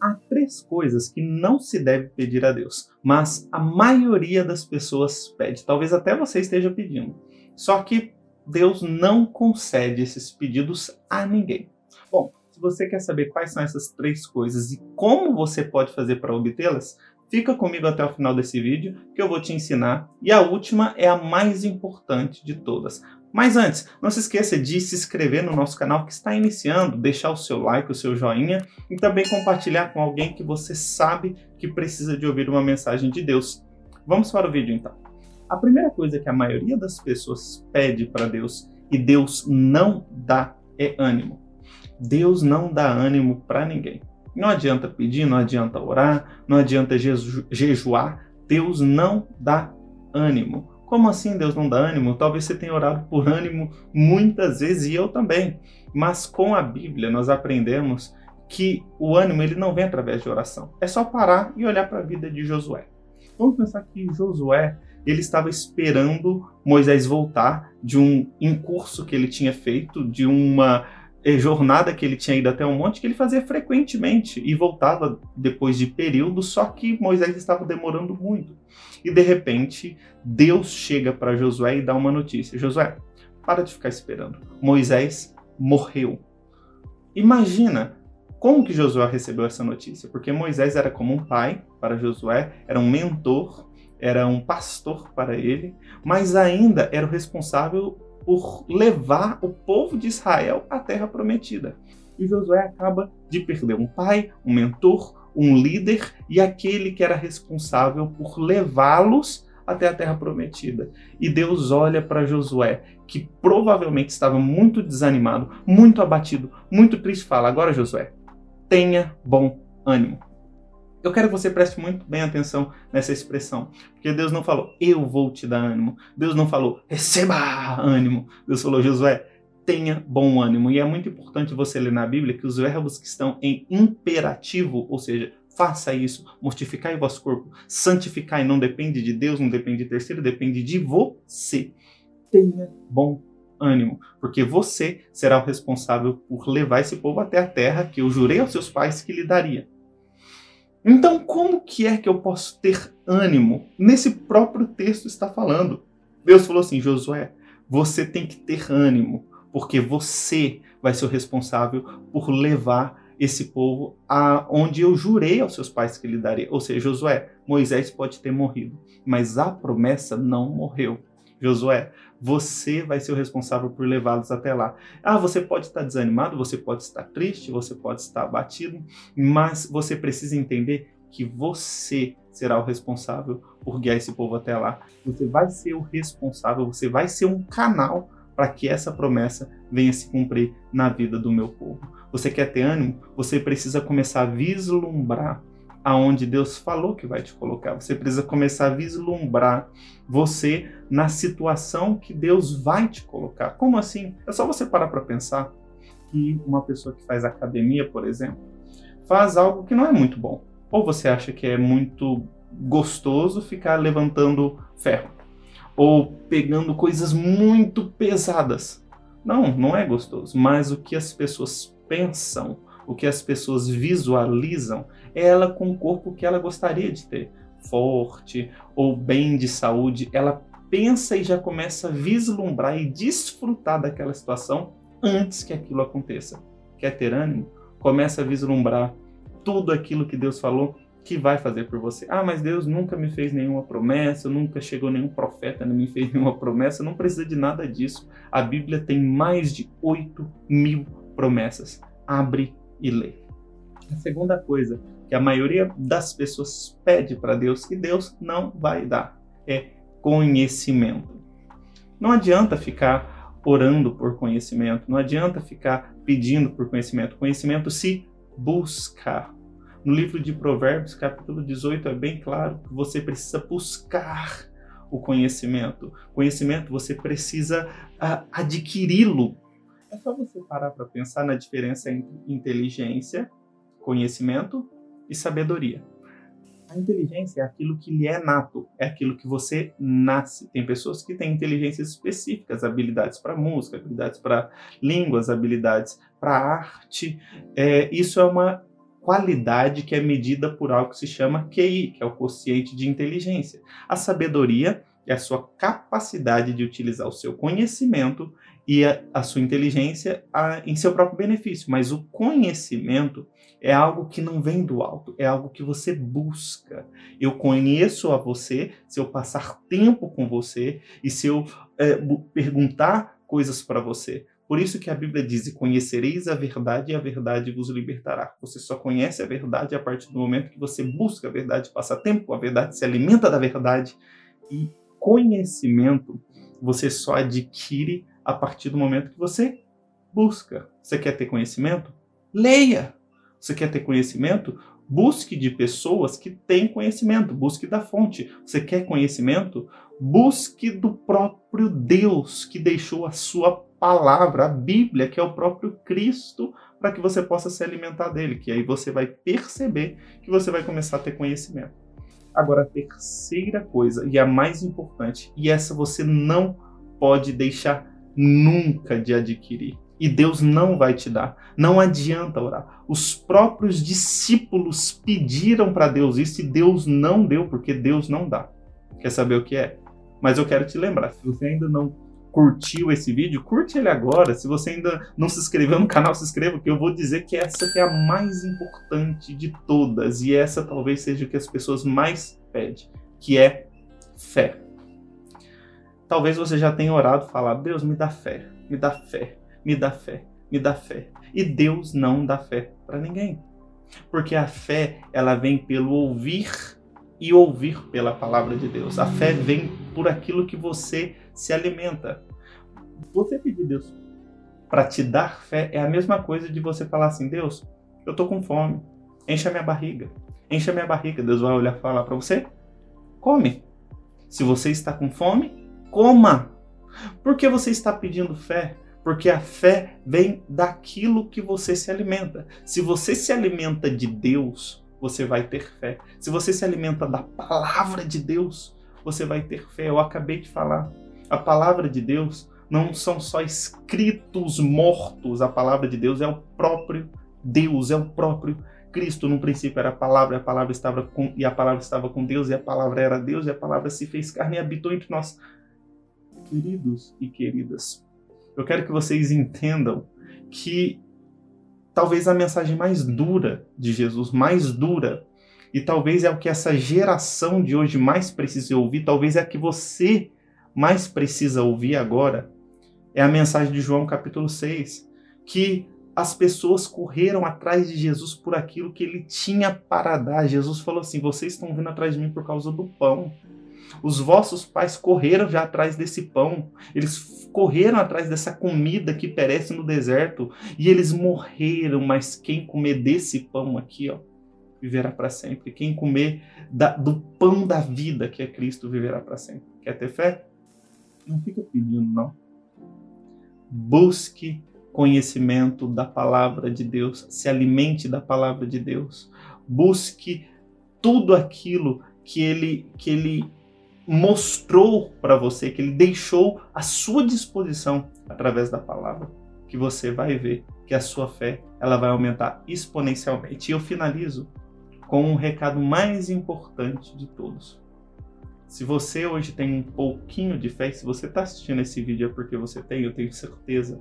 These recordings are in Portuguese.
há três coisas que não se deve pedir a Deus, mas a maioria das pessoas pede. Talvez até você esteja pedindo. Só que Deus não concede esses pedidos a ninguém. Bom, se você quer saber quais são essas três coisas e como você pode fazer para obtê-las, fica comigo até o final desse vídeo que eu vou te ensinar. E a última é a mais importante de todas. Mas antes, não se esqueça de se inscrever no nosso canal que está iniciando, deixar o seu like, o seu joinha e também compartilhar com alguém que você sabe que precisa de ouvir uma mensagem de Deus. Vamos para o vídeo então. A primeira coisa que a maioria das pessoas pede para Deus e Deus não dá é ânimo. Deus não dá ânimo para ninguém. Não adianta pedir, não adianta orar, não adianta jejuar. Deus não dá ânimo. Como assim Deus não dá ânimo? Talvez você tenha orado por ânimo muitas vezes e eu também. Mas com a Bíblia nós aprendemos que o ânimo ele não vem através de oração. É só parar e olhar para a vida de Josué. Vamos pensar que Josué ele estava esperando Moisés voltar de um incurso que ele tinha feito, de uma jornada que ele tinha ido até um monte que ele fazia frequentemente e voltava depois de períodos, só que Moisés estava demorando muito. E de repente, Deus chega para Josué e dá uma notícia: Josué, para de ficar esperando. Moisés morreu. Imagina como que Josué recebeu essa notícia, porque Moisés era como um pai para Josué, era um mentor, era um pastor para ele, mas ainda era o responsável por levar o povo de Israel à terra prometida. E Josué acaba de perder um pai, um mentor, um líder e aquele que era responsável por levá-los até a terra prometida. E Deus olha para Josué, que provavelmente estava muito desanimado, muito abatido, muito triste, fala: Agora, Josué, tenha bom ânimo. Eu quero que você preste muito bem atenção nessa expressão, porque Deus não falou, eu vou te dar ânimo. Deus não falou, receba ânimo. Deus falou, Josué, tenha bom ânimo. E é muito importante você ler na Bíblia que os verbos que estão em imperativo, ou seja, faça isso, mortificai o vosso corpo, santificai, não depende de Deus, não depende de terceiro, depende de você. Tenha bom ânimo, porque você será o responsável por levar esse povo até a terra que eu jurei aos seus pais que lhe daria. Então, como que é que eu posso ter ânimo? Nesse próprio texto está falando. Deus falou assim: Josué, você tem que ter ânimo, porque você vai ser o responsável por levar esse povo a onde eu jurei aos seus pais que lhe daria. Ou seja, Josué, Moisés pode ter morrido, mas a promessa não morreu. Josué, você vai ser o responsável por levá-los até lá. Ah, você pode estar desanimado, você pode estar triste, você pode estar abatido, mas você precisa entender que você será o responsável por guiar esse povo até lá. Você vai ser o responsável, você vai ser um canal para que essa promessa venha se cumprir na vida do meu povo. Você quer ter ânimo? Você precisa começar a vislumbrar aonde Deus falou que vai te colocar. Você precisa começar a vislumbrar você na situação que Deus vai te colocar. Como assim? É só você parar para pensar que uma pessoa que faz academia, por exemplo, faz algo que não é muito bom. Ou você acha que é muito gostoso ficar levantando ferro ou pegando coisas muito pesadas. Não, não é gostoso, mas o que as pessoas pensam, o que as pessoas visualizam é ela com o corpo que ela gostaria de ter, forte ou bem de saúde. Ela pensa e já começa a vislumbrar e desfrutar daquela situação antes que aquilo aconteça. Quer ter ânimo? Começa a vislumbrar tudo aquilo que Deus falou que vai fazer por você. Ah, mas Deus nunca me fez nenhuma promessa, nunca chegou nenhum profeta, não me fez nenhuma promessa. Não precisa de nada disso. A Bíblia tem mais de 8 mil promessas. Abre e lê. A segunda coisa que a maioria das pessoas pede para Deus que Deus não vai dar é conhecimento. Não adianta ficar orando por conhecimento, não adianta ficar pedindo por conhecimento. Conhecimento se buscar. No livro de Provérbios, capítulo 18, é bem claro que você precisa buscar o conhecimento. Conhecimento você precisa uh, adquiri-lo é só você parar para pensar na diferença entre inteligência, conhecimento e sabedoria. A inteligência é aquilo que lhe é nato, é aquilo que você nasce. Tem pessoas que têm inteligências específicas, habilidades para música, habilidades para línguas, habilidades para arte. É, isso é uma qualidade que é medida por algo que se chama QI, que é o quociente de inteligência. A sabedoria é a sua capacidade de utilizar o seu conhecimento e a, a sua inteligência a, em seu próprio benefício. Mas o conhecimento é algo que não vem do alto, é algo que você busca. Eu conheço a você se eu passar tempo com você e se eu é, perguntar coisas para você. Por isso que a Bíblia diz: conhecereis a verdade e a verdade vos libertará. Você só conhece a verdade a partir do momento que você busca a verdade, passa tempo com a verdade, se alimenta da verdade. E conhecimento você só adquire a partir do momento que você busca. Você quer ter conhecimento? Leia. Você quer ter conhecimento? Busque de pessoas que têm conhecimento, busque da fonte. Você quer conhecimento? Busque do próprio Deus que deixou a sua palavra, a Bíblia, que é o próprio Cristo, para que você possa se alimentar dele, que aí você vai perceber que você vai começar a ter conhecimento. Agora, a terceira coisa, e a mais importante, e essa você não pode deixar nunca de adquirir. E Deus não vai te dar. Não adianta orar. Os próprios discípulos pediram para Deus isso e Deus não deu, porque Deus não dá. Quer saber o que é? Mas eu quero te lembrar, se você ainda não curtiu esse vídeo, curte ele agora. Se você ainda não se inscreveu no canal, se inscreva, porque eu vou dizer que essa que é a mais importante de todas. E essa talvez seja o que as pessoas mais pedem, que é fé. Talvez você já tenha orado falado, Deus, me dá fé, me dá fé, me dá fé, me dá fé. E Deus não dá fé para ninguém. Porque a fé, ela vem pelo ouvir e ouvir pela palavra de Deus. A fé vem por aquilo que você se alimenta. Você pedir Deus para te dar fé é a mesma coisa de você falar assim: Deus, eu tô com fome, encha minha barriga, encha minha barriga. Deus vai olhar e falar para você: come. Se você está com fome, coma. Por que você está pedindo fé? Porque a fé vem daquilo que você se alimenta. Se você se alimenta de Deus, você vai ter fé. Se você se alimenta da palavra de Deus, você vai ter fé. Eu acabei de falar. A palavra de Deus não são só escritos mortos. A palavra de Deus é o próprio Deus, é o próprio Cristo. No princípio era a palavra, a palavra estava com e a palavra estava com Deus e a palavra era Deus e a palavra se fez carne e habitou entre nós. Queridos e queridas, eu quero que vocês entendam que talvez a mensagem mais dura de Jesus, mais dura, e talvez é o que essa geração de hoje mais precisa ouvir, talvez é a que você mais precisa ouvir agora, é a mensagem de João capítulo 6, que as pessoas correram atrás de Jesus por aquilo que ele tinha para dar. Jesus falou assim: vocês estão vindo atrás de mim por causa do pão. Os vossos pais correram já atrás desse pão, eles correram atrás dessa comida que perece no deserto e eles morreram, mas quem comer desse pão aqui, ó, viverá para sempre. Quem comer da, do pão da vida, que é Cristo, viverá para sempre. Quer ter fé? Não fica pedindo, não. Busque conhecimento da palavra de Deus, se alimente da palavra de Deus. Busque tudo aquilo que ele que ele mostrou para você, que ele deixou à sua disposição através da palavra, que você vai ver que a sua fé ela vai aumentar exponencialmente. E eu finalizo com um recado mais importante de todos. Se você hoje tem um pouquinho de fé, se você está assistindo esse vídeo é porque você tem, eu tenho certeza.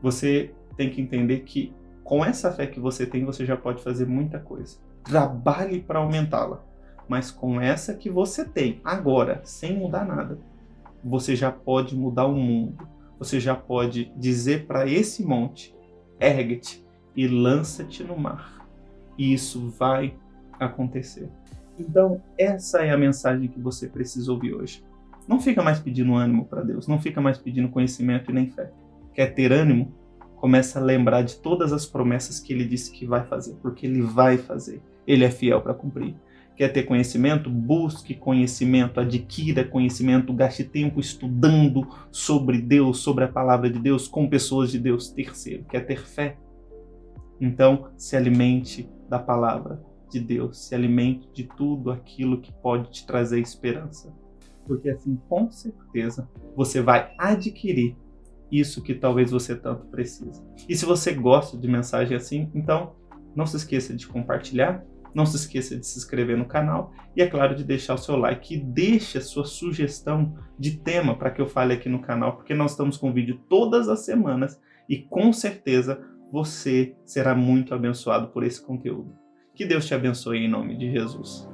Você tem que entender que com essa fé que você tem, você já pode fazer muita coisa. Trabalhe para aumentá-la mas com essa que você tem agora, sem mudar nada, você já pode mudar o mundo. Você já pode dizer para esse monte: ergue-te e lança-te no mar. E isso vai acontecer. Então, essa é a mensagem que você precisa ouvir hoje. Não fica mais pedindo ânimo para Deus, não fica mais pedindo conhecimento e nem fé. Quer ter ânimo? Começa a lembrar de todas as promessas que ele disse que vai fazer, porque ele vai fazer. Ele é fiel para cumprir. Quer ter conhecimento? Busque conhecimento, adquira conhecimento, gaste tempo estudando sobre Deus, sobre a palavra de Deus, com pessoas de Deus. Terceiro, quer ter fé? Então, se alimente da palavra de Deus, se alimente de tudo aquilo que pode te trazer esperança. Porque assim, com certeza, você vai adquirir isso que talvez você tanto precisa. E se você gosta de mensagem assim, então Não se esqueça de compartilhar, não se esqueça de se inscrever no canal e, é claro, de deixar o seu like e deixe a sua sugestão de tema para que eu fale aqui no canal, porque nós estamos com vídeo todas as semanas e com certeza você será muito abençoado por esse conteúdo. Que Deus te abençoe em nome de Jesus.